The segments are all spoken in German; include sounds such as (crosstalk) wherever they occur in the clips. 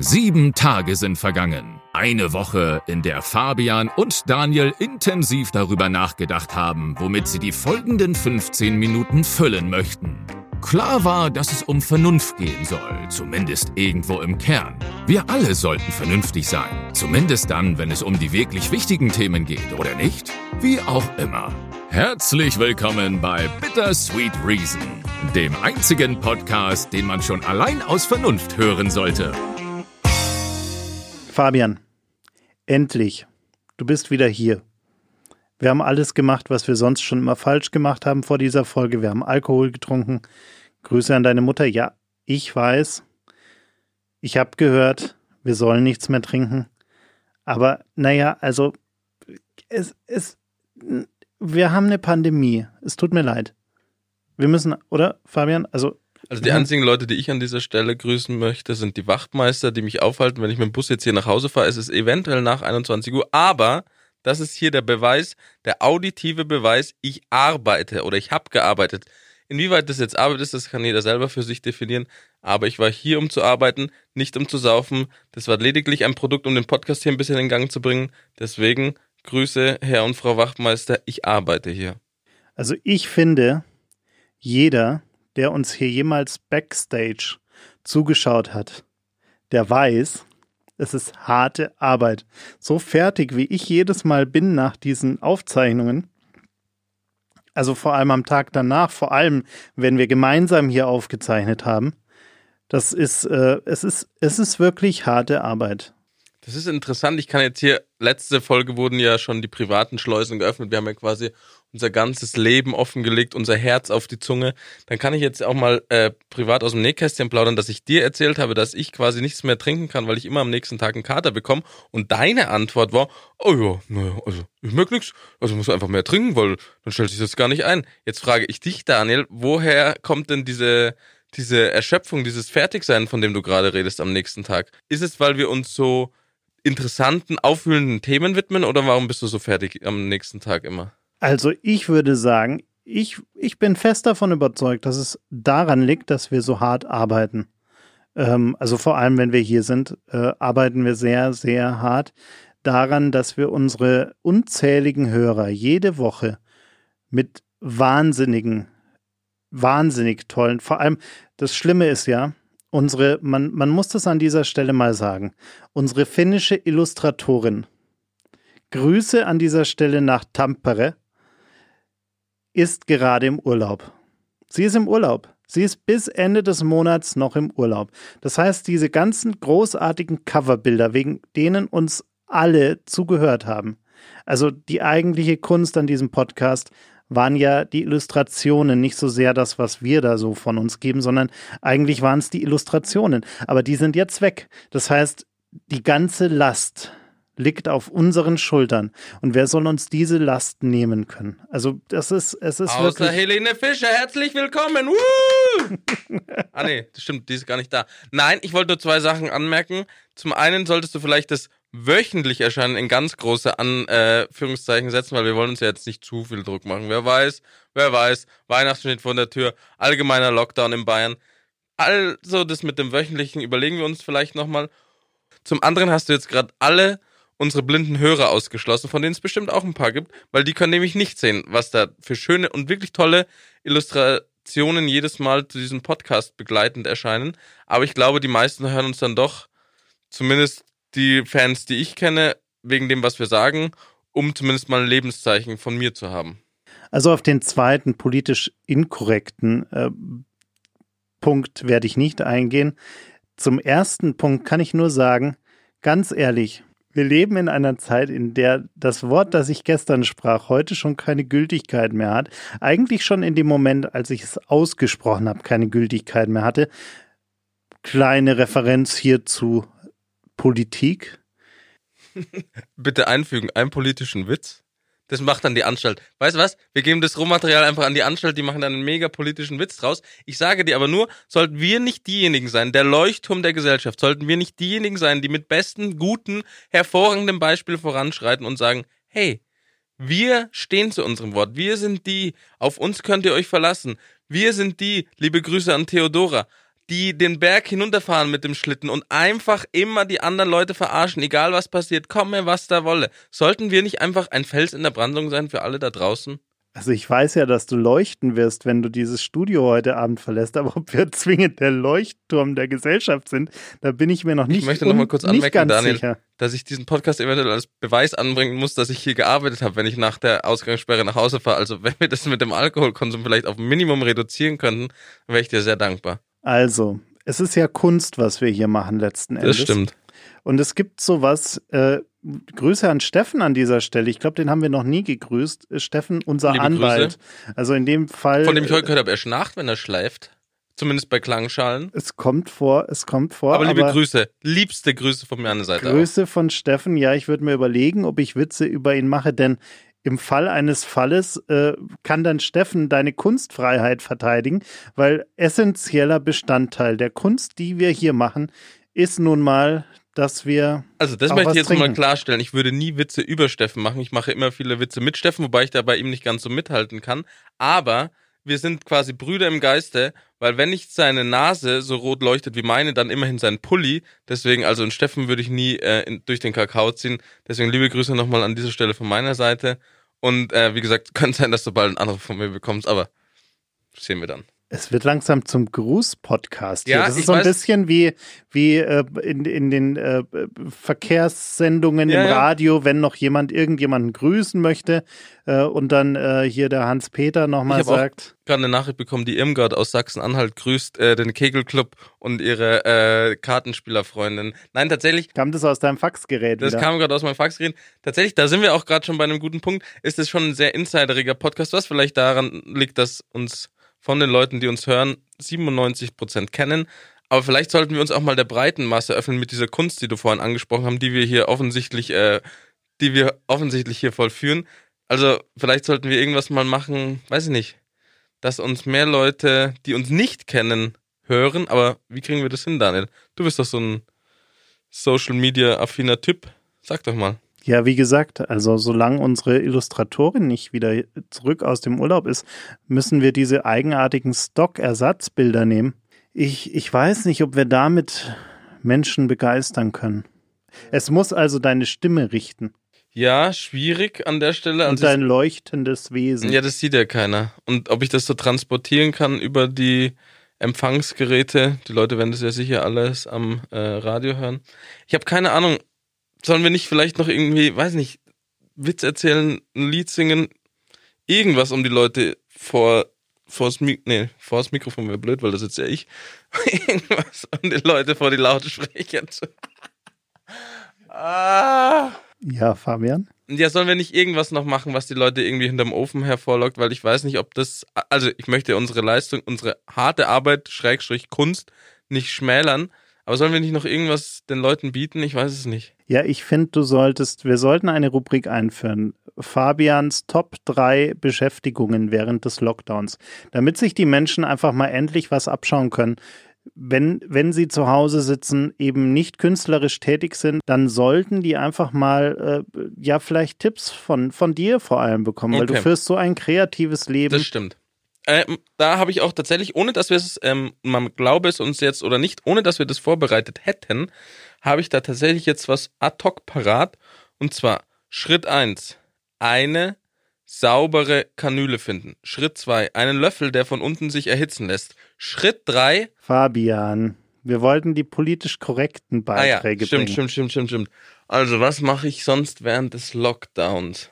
Sieben Tage sind vergangen. Eine Woche, in der Fabian und Daniel intensiv darüber nachgedacht haben, womit sie die folgenden 15 Minuten füllen möchten. Klar war, dass es um Vernunft gehen soll, zumindest irgendwo im Kern. Wir alle sollten vernünftig sein, zumindest dann, wenn es um die wirklich wichtigen Themen geht, oder nicht? Wie auch immer. Herzlich willkommen bei Bittersweet Reason, dem einzigen Podcast, den man schon allein aus Vernunft hören sollte. Fabian, endlich. Du bist wieder hier. Wir haben alles gemacht, was wir sonst schon immer falsch gemacht haben vor dieser Folge. Wir haben Alkohol getrunken. Grüße an deine Mutter. Ja, ich weiß. Ich habe gehört, wir sollen nichts mehr trinken. Aber naja, also es, es, wir haben eine Pandemie. Es tut mir leid. Wir müssen, oder Fabian? Also also die einzigen Leute, die ich an dieser Stelle grüßen möchte, sind die Wachtmeister, die mich aufhalten, wenn ich mit dem Bus jetzt hier nach Hause fahre. Es ist eventuell nach 21 Uhr, aber das ist hier der Beweis, der auditive Beweis, ich arbeite oder ich habe gearbeitet. Inwieweit das jetzt Arbeit ist, das kann jeder selber für sich definieren. Aber ich war hier, um zu arbeiten, nicht um zu saufen. Das war lediglich ein Produkt, um den Podcast hier ein bisschen in Gang zu bringen. Deswegen Grüße, Herr und Frau Wachtmeister, ich arbeite hier. Also ich finde, jeder, der uns hier jemals backstage zugeschaut hat, der weiß, es ist harte Arbeit. So fertig, wie ich jedes Mal bin nach diesen Aufzeichnungen, also vor allem am Tag danach, vor allem wenn wir gemeinsam hier aufgezeichnet haben, das ist, äh, es ist, es ist wirklich harte Arbeit. Das ist interessant. Ich kann jetzt hier, letzte Folge wurden ja schon die privaten Schleusen geöffnet. Wir haben ja quasi unser ganzes Leben offengelegt, unser Herz auf die Zunge, dann kann ich jetzt auch mal äh, privat aus dem Nähkästchen plaudern, dass ich dir erzählt habe, dass ich quasi nichts mehr trinken kann, weil ich immer am nächsten Tag einen Kater bekomme. Und deine Antwort war, oh ja, naja, also ich merke nichts, also muss einfach mehr trinken, weil dann stellt sich das gar nicht ein. Jetzt frage ich dich, Daniel, woher kommt denn diese diese Erschöpfung, dieses Fertigsein, von dem du gerade redest am nächsten Tag? Ist es, weil wir uns so interessanten, aufwühlenden Themen widmen oder warum bist du so fertig am nächsten Tag immer? Also ich würde sagen, ich, ich bin fest davon überzeugt, dass es daran liegt, dass wir so hart arbeiten. Ähm, also vor allem, wenn wir hier sind, äh, arbeiten wir sehr, sehr hart daran, dass wir unsere unzähligen Hörer jede Woche mit wahnsinnigen, wahnsinnig tollen, vor allem das Schlimme ist ja, unsere, man, man muss das an dieser Stelle mal sagen, unsere finnische Illustratorin, Grüße an dieser Stelle nach Tampere, ist gerade im Urlaub. Sie ist im Urlaub. Sie ist bis Ende des Monats noch im Urlaub. Das heißt, diese ganzen großartigen Coverbilder, wegen denen uns alle zugehört haben, also die eigentliche Kunst an diesem Podcast, waren ja die Illustrationen, nicht so sehr das, was wir da so von uns geben, sondern eigentlich waren es die Illustrationen. Aber die sind jetzt weg. Das heißt, die ganze Last liegt auf unseren Schultern. Und wer soll uns diese Last nehmen können? Also, das ist, es ist Außer wirklich. Helene Fischer, herzlich willkommen. Woo! (laughs) ah, nee, das stimmt, die ist gar nicht da. Nein, ich wollte nur zwei Sachen anmerken. Zum einen solltest du vielleicht das wöchentlich erscheinen in ganz große Anführungszeichen setzen, weil wir wollen uns ja jetzt nicht zu viel Druck machen. Wer weiß, wer weiß, Weihnachten steht vor der Tür, allgemeiner Lockdown in Bayern. Also das mit dem wöchentlichen überlegen wir uns vielleicht nochmal. Zum anderen hast du jetzt gerade alle unsere blinden Hörer ausgeschlossen, von denen es bestimmt auch ein paar gibt, weil die können nämlich nicht sehen, was da für schöne und wirklich tolle Illustrationen jedes Mal zu diesem Podcast begleitend erscheinen. Aber ich glaube, die meisten hören uns dann doch, zumindest die Fans, die ich kenne, wegen dem, was wir sagen, um zumindest mal ein Lebenszeichen von mir zu haben. Also auf den zweiten politisch inkorrekten äh, Punkt werde ich nicht eingehen. Zum ersten Punkt kann ich nur sagen, ganz ehrlich, wir leben in einer Zeit, in der das Wort, das ich gestern sprach, heute schon keine Gültigkeit mehr hat. Eigentlich schon in dem Moment, als ich es ausgesprochen habe, keine Gültigkeit mehr hatte. Kleine Referenz hier zu Politik. Bitte einfügen, einen politischen Witz. Das macht dann die Anstalt. Weißt du was? Wir geben das Rohmaterial einfach an die Anstalt, die machen dann einen mega politischen Witz draus. Ich sage dir aber nur, sollten wir nicht diejenigen sein, der Leuchtturm der Gesellschaft, sollten wir nicht diejenigen sein, die mit besten, guten, hervorragendem Beispiel voranschreiten und sagen, hey, wir stehen zu unserem Wort. Wir sind die, auf uns könnt ihr euch verlassen. Wir sind die, liebe Grüße an Theodora, die den Berg hinunterfahren mit dem Schlitten und einfach immer die anderen Leute verarschen, egal was passiert, komme was da wolle. Sollten wir nicht einfach ein Fels in der Brandung sein für alle da draußen? Also ich weiß ja, dass du leuchten wirst, wenn du dieses Studio heute Abend verlässt, aber ob wir (laughs) zwingend der Leuchtturm der Gesellschaft sind, da bin ich mir noch nicht Ich möchte noch mal kurz anmerken, Daniel, sicher. dass ich diesen Podcast eventuell als Beweis anbringen muss, dass ich hier gearbeitet habe, wenn ich nach der Ausgangssperre nach Hause fahre. Also (laughs) wenn wir das mit dem Alkoholkonsum vielleicht auf ein Minimum reduzieren könnten, wäre ich dir sehr dankbar. Also, es ist ja Kunst, was wir hier machen letzten Endes. Das stimmt. Und es gibt sowas, äh, Grüße an Steffen an dieser Stelle. Ich glaube, den haben wir noch nie gegrüßt. Äh, Steffen, unser Liebe Anwalt. Also in dem Fall. Von dem ich heute äh, gehört habe, er schnarcht, wenn er schläft. Zumindest bei Klangschalen. es kommt vor, es kommt vor. Aber liebe Grüße, liebste Grüße von mir an der Seite. Grüße von Steffen. Ja, ich würde mir überlegen, ob ich Witze über ihn mache, denn im Fall eines Falles äh, kann dann Steffen deine Kunstfreiheit verteidigen, weil essentieller Bestandteil der Kunst, die wir hier machen, ist nun mal, dass wir Also das möchte ich jetzt mal trinken. klarstellen. Ich würde nie Witze über Steffen machen. Ich mache immer viele Witze mit Steffen, wobei ich da bei ihm nicht ganz so mithalten kann. Aber wir sind quasi Brüder im Geiste, weil wenn nicht seine Nase so rot leuchtet wie meine, dann immerhin sein Pulli. Deswegen, also einen Steffen würde ich nie äh, in, durch den Kakao ziehen. Deswegen liebe Grüße nochmal an dieser Stelle von meiner Seite. Und äh, wie gesagt, (laughs) könnte sein, dass du bald einen Anruf von mir bekommst, aber sehen wir dann. Es wird langsam zum Gruß-Podcast. Ja. Das ich ist so ein weiß- bisschen wie, wie äh, in, in den äh, Verkehrssendungen Ja, im ja. Radio, wenn noch jemand irgendjemanden grüßen möchte äh, und dann äh, hier der Hans-Peter nochmal Ich hab auch- sagt. gerade eine Nachricht bekommen, die Irmgard aus Sachsen-Anhalt grüßt äh, den Kegelclub und ihre äh, Kartenspielerfreundin. Nein, tatsächlich, Kam das aus deinem Faxgerät das wieder? kam gerade aus meinem Faxgerät. Tatsächlich, da sind wir auch gerade schon bei einem guten Punkt. Ist es schon ein sehr insideriger Podcast, was vielleicht daran liegt, dass uns von den Leuten, die uns hören, 97% kennen. Aber vielleicht sollten wir uns auch mal der breiten Masse öffnen mit dieser Kunst, die du vorhin angesprochen haben, die wir hier offensichtlich, äh, die wir offensichtlich hier vollführen. Also vielleicht sollten wir irgendwas mal machen, weiß ich nicht, dass uns mehr Leute, die uns nicht kennen, hören. Aber wie kriegen wir das hin, Daniel? Du bist doch so ein Social Media affiner Typ. Sag doch mal. Ja, wie gesagt, also solange unsere Illustratorin nicht wieder zurück aus dem Urlaub ist, müssen wir diese eigenartigen Stock-Ersatzbilder nehmen. Ich, ich weiß nicht, ob wir damit Menschen begeistern können. Es muss also deine Stimme richten Ja, schwierig an der Stelle. und Also dein leuchtendes Wesen. ja, das sieht ja keiner. Und ob ich das so transportieren kann über die Empfangsgeräte, die Leute werden das ja sicher alles am äh, Radio hören. Ich habe keine Ahnung. Sollen wir nicht vielleicht noch irgendwie, weiß nicht, Witz erzählen, ein Lied singen, irgendwas, um die Leute vor vors, Mi nee, vors Mikrofon wäre blöd, weil das jetzt ja ich. (laughs) irgendwas, um die Leute vor die Lautsprecher zu. ah. Ja, Fabian? Ja, sollen wir nicht irgendwas noch machen, was die Leute irgendwie hinterm Ofen hervorlockt, weil ich weiß nicht, ob das, also ich möchte unsere Leistung, unsere harte Arbeit, Schrägstrich Kunst, nicht schmälern, aber sollen wir nicht noch irgendwas den Leuten bieten? Ich weiß es nicht. Ja, ich finde, du solltest, wir sollten eine Rubrik einführen. Fabians Top 3 Beschäftigungen während des Lockdowns, damit sich die Menschen einfach mal endlich was abschauen können. Wenn, wenn sie zu Hause sitzen, eben nicht künstlerisch tätig sind, dann sollten die einfach mal, äh, ja, vielleicht Tipps von, von dir vor allem bekommen, weil du Okay. führst so ein kreatives Leben. Das stimmt. Ähm, da habe ich auch tatsächlich, ohne dass wir es, ähm, man glaube es uns jetzt oder nicht, ohne dass wir das vorbereitet hätten, habe ich da tatsächlich jetzt was ad hoc parat. Und zwar Schritt eins eine saubere Kanüle finden. Schritt zwei einen Löffel, der von unten sich erhitzen lässt. Schritt drei Fabian, wir wollten die politisch korrekten Ah ja, Beiträge stimmt, bringen. stimmt, stimmt, stimmt, stimmt. Also, was mache ich sonst während des Lockdowns?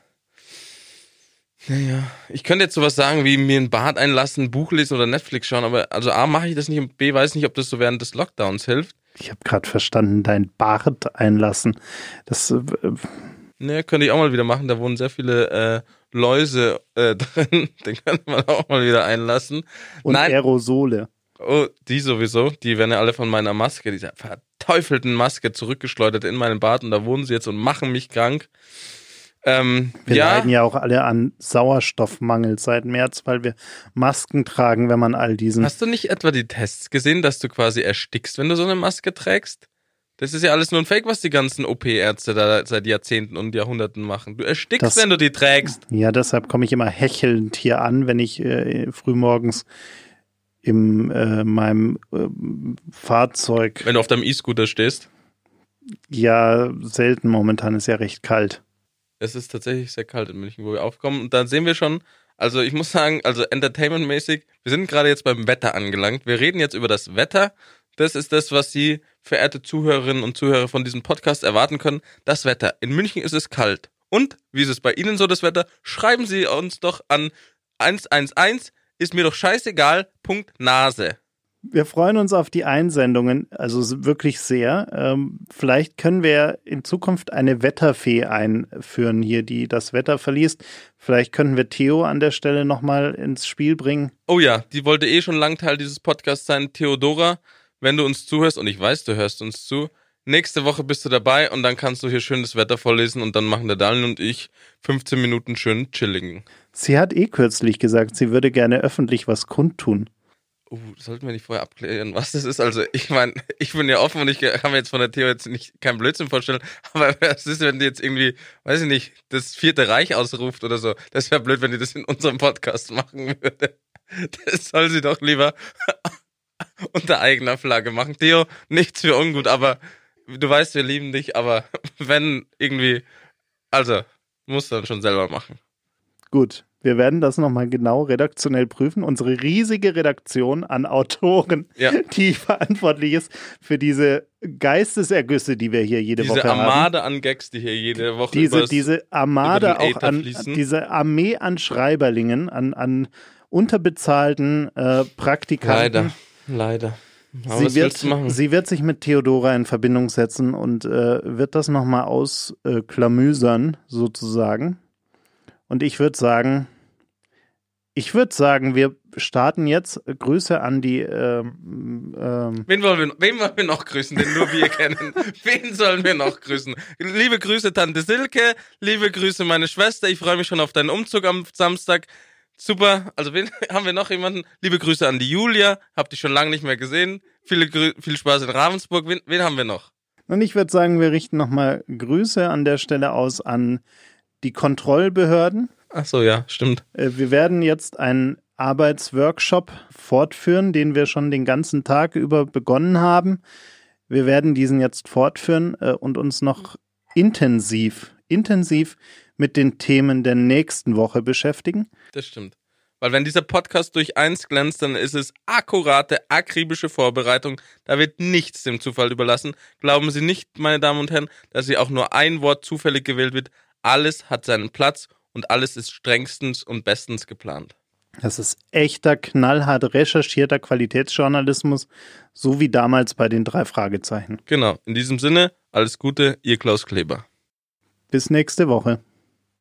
Naja, ich könnte jetzt sowas sagen wie mir ein Bad einlassen, ein Buch lesen oder Netflix schauen, aber also A, mache ich das nicht und B, weiß nicht, ob das so während des Lockdowns hilft. Ich habe gerade verstanden, dein Bart einlassen. Das äh, Ne, könnte ich auch mal wieder machen, da wohnen sehr viele äh, Läuse äh, (laughs) drin, den könnte man auch mal wieder einlassen. und Nein, Aerosole. Oh, die sowieso. Die werden ja alle von meiner Maske, dieser verteufelten Maske zurückgeschleudert in meinen Bart und da wohnen sie jetzt und machen mich krank. Ähm, Wir ja, leiden ja auch alle an Sauerstoffmangel seit März, weil wir Masken tragen, wenn man all diesen. hast du nicht etwa die Tests gesehen, dass du quasi erstickst, wenn du so eine Maske trägst? Das ist ja alles nur ein Fake, was die ganzen OP-Ärzte da seit Jahrzehnten und Jahrhunderten machen. Du erstickst, Das- wenn du die trägst. Ja, deshalb komme ich immer hechelnd hier an, wenn ich äh, frühmorgens in äh, meinem äh, Fahrzeug. Wenn du auf deinem E-Scooter stehst. Ja, selten momentan ist ja recht kalt. Es ist tatsächlich sehr kalt in München, wo wir aufkommen. Und da sehen wir schon, also ich muss sagen, also entertainmentmäßig, wir sind gerade jetzt beim Wetter angelangt. Wir reden jetzt über das Wetter. Das ist das, was Sie, verehrte Zuhörerinnen und Zuhörer von diesem Podcast, erwarten können. Das Wetter. In München ist es kalt. Und wie ist es bei Ihnen so, das Wetter? Schreiben Sie uns doch an 111, ist mir doch scheißegal, Punkt Nase. Wir freuen uns auf die Einsendungen, also wirklich sehr. Ähm, vielleicht können wir in Zukunft eine Wetterfee einführen hier, die das Wetter verliest. Vielleicht können wir Theo an der Stelle nochmal ins Spiel bringen. Oh ja, die wollte eh schon lang Teil dieses Podcasts sein. Theodora, wenn du uns zuhörst, und ich weiß, du hörst uns zu, nächste Woche bist du dabei und dann kannst du hier schön das Wetter vorlesen und dann machen der Daniel und ich 15 Minuten schön chilligen. Sie hat eh kürzlich gesagt, sie würde gerne öffentlich was kundtun. Uh, sollten wir nicht vorher abklären, was das ist. Also ich meine, ich bin ja offen und ich kann mir jetzt von der Theo jetzt nicht kein Blödsinn vorstellen, (laughs) aber was ist, wenn die jetzt irgendwie, weiß ich nicht, das vierte Reich ausruft oder so? Das wäre blöd, wenn die das in unserem Podcast machen würde. Das soll sie doch lieber (laughs) unter eigener Flagge machen. Theo, nichts für ungut, aber du weißt, wir lieben dich, aber (laughs) wenn irgendwie, also, musst du dann schon selber machen. Gut, wir werden das nochmal genau redaktionell prüfen. Unsere riesige Redaktion an Autoren, Ja. die verantwortlich ist für diese Geistesergüsse, die wir hier jede Diese Woche haben. Armade an Gags, die hier jede Woche Diese, diese Armade auch an, fließen. diese Armee an Schreiberlingen, an, an unterbezahlten äh, Praktikanten. Leider, leider. Sie wird, sie wird sich mit Theodora in Verbindung setzen und äh, wird das nochmal ausklamüsern, sozusagen. Und ich würde sagen, ich würde sagen, wir starten jetzt. Grüße an die ähm, ähm, Wen wollen, wir, wen wollen wir noch grüßen, den nur wir (laughs) kennen? Wen sollen wir noch grüßen? Liebe Grüße, Tante Silke. Liebe Grüße, meine Schwester. Ich freue mich schon auf deinen Umzug am Samstag. Super. Also, wen, (laughs) haben wir noch jemanden? Liebe Grüße an die Julia. Hab dich schon lange nicht mehr gesehen. Viele, Grü viel Spaß in Ravensburg. Wen, wen haben wir noch? Und ich würde sagen, wir richten nochmal Grüße an der Stelle aus an die Kontrollbehörden. Ach so, ja, stimmt. Äh, Wir werden jetzt einen Arbeitsworkshop fortführen, den wir schon den ganzen Tag über begonnen haben. Wir werden diesen jetzt fortführen äh, und uns noch intensiv, intensiv mit den Themen der nächsten Woche beschäftigen. Das stimmt. Weil wenn dieser Podcast durch eins glänzt, dann ist es akkurate, akribische Vorbereitung. Da wird nichts dem Zufall überlassen. Glauben Sie nicht, meine Damen und Herren, dass Sie auch nur ein Wort zufällig gewählt wird. Alles hat seinen Platz und alles ist strengstens und bestens geplant. Das ist echter, knallhart recherchierter Qualitätsjournalismus, so wie damals bei den drei Fragezeichen. Genau. In diesem Sinne, alles Gute, Ihr Klaus Kleber. Bis nächste Woche.